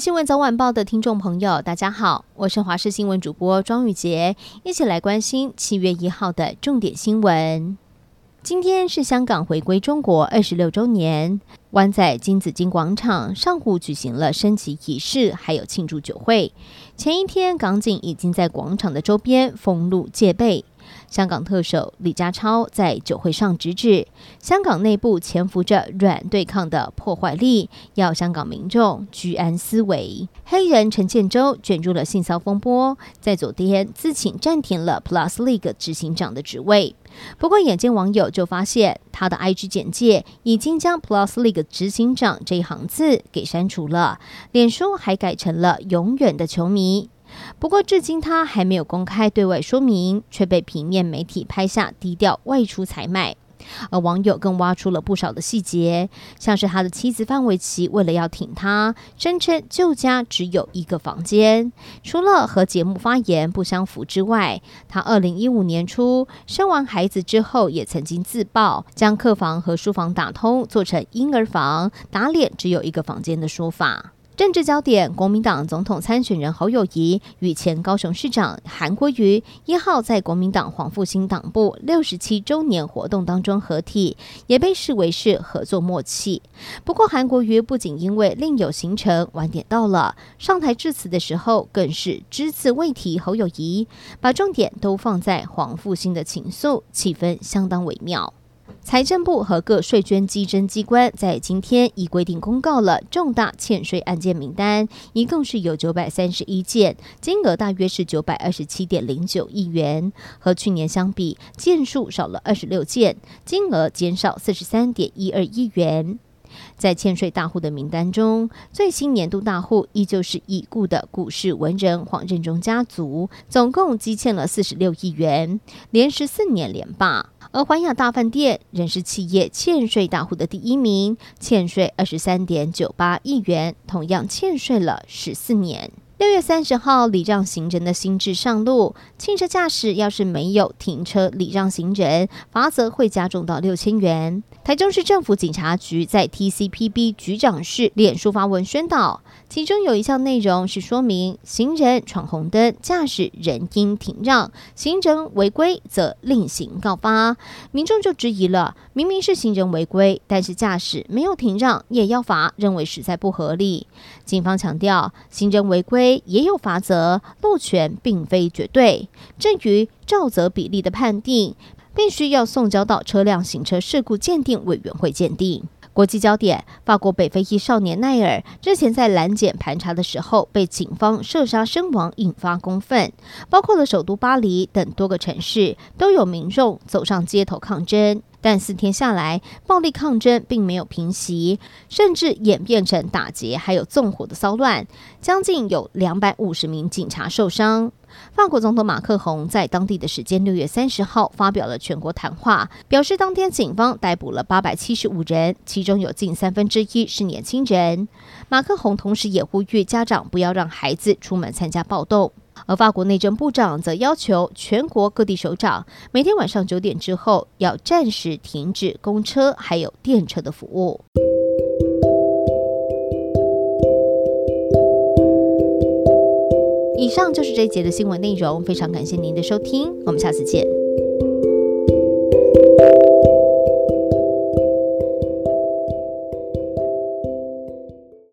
新闻早晚报的听众朋友，大家好，我是华视新闻主播庄宇洁，一起来关心七月一号的重点新闻。今天是香港回归中国二十六周年，湾仔金紫荆广场上午举行了升旗仪式，还有庆祝酒会。前一天，港警已经在广场的周边封路戒备。香港特首李家超在酒会上直指，香港内部潜伏着软对抗的破坏力，要香港民众居安思危。黑人陈建州卷入了性骚风波，在昨天自请暂停了 Plus League 执行长的职位。不过，眼尖网友就发现，他的 IG 简介已经将 Plus League 执行长这一行字给删除了，脸书还改成了永远的球迷。不过，至今他还没有公开对外说明，却被平面媒体拍下低调外出采买。而网友更挖出了不少的细节，像是他的妻子范玮琪为了要挺他，声称旧家只有一个房间，除了和节目发言不相符之外，他二零一五年初生完孩子之后，也曾经自曝将客房和书房打通，做成婴儿房，打脸只有一个房间的说法。政治焦点：国民党总统参选人侯友谊与前高雄市长韩国瑜一号在国民党黄复兴党部六十七周年活动当中合体，也被视为是合作默契。不过，韩国瑜不仅因为另有行程晚点到了，上台致辞的时候更是只字未提侯友谊，把重点都放在黄复兴的情愫，气氛相当微妙。财政部和各税捐稽征机关在今天已规定公告了重大欠税案件名单，一共是有九百三十一件，金额大约是九百二十七点零九亿元，和去年相比，件数少了二十六件，金额减少四十三点一二亿元。在欠税大户的名单中，最新年度大户依旧是已故的股市文人黄振中家族，总共积欠了四十六亿元，连十四年连霸。而环亚大饭店仍是企业欠税大户的第一名，欠税二十三点九八亿元，同样欠税了十四年。六月三十号，礼让行人的新制上路，汽车驾驶要是没有停车礼让行人，罚则会加重到六千元。台中市政府警察局在 TCPB 局长室脸书发文宣导，其中有一项内容是说明行人闯红灯，驾驶人应停让，行人违规则另行告发。民众就质疑了，明明是行人违规，但是驾驶没有停让也要罚，认为实在不合理。警方强调，行人违规。也有法则，路权并非绝对。至于照责比例的判定，必须要送交到车辆行车事故鉴定委员会鉴定。国际焦点：法国北非裔少年奈尔之前在拦检盘查的时候被警方射杀身亡，引发公愤。包括了首都巴黎等多个城市都有民众走上街头抗争。但四天下来，暴力抗争并没有平息，甚至演变成打劫还有纵火的骚乱，将近有两百五十名警察受伤。法国总统马克宏在当地的时间六月三十号发表了全国谈话，表示当天警方逮捕了八百七十五人，其中有近三分之一是年轻人。马克宏同时也呼吁家长不要让孩子出门参加暴动。而法国内政部长则要求全国各地首长每天晚上九点之后要暂时停止公车还有电车的服务。以上就是这一节的新闻内容，非常感谢您的收听，我们下次见。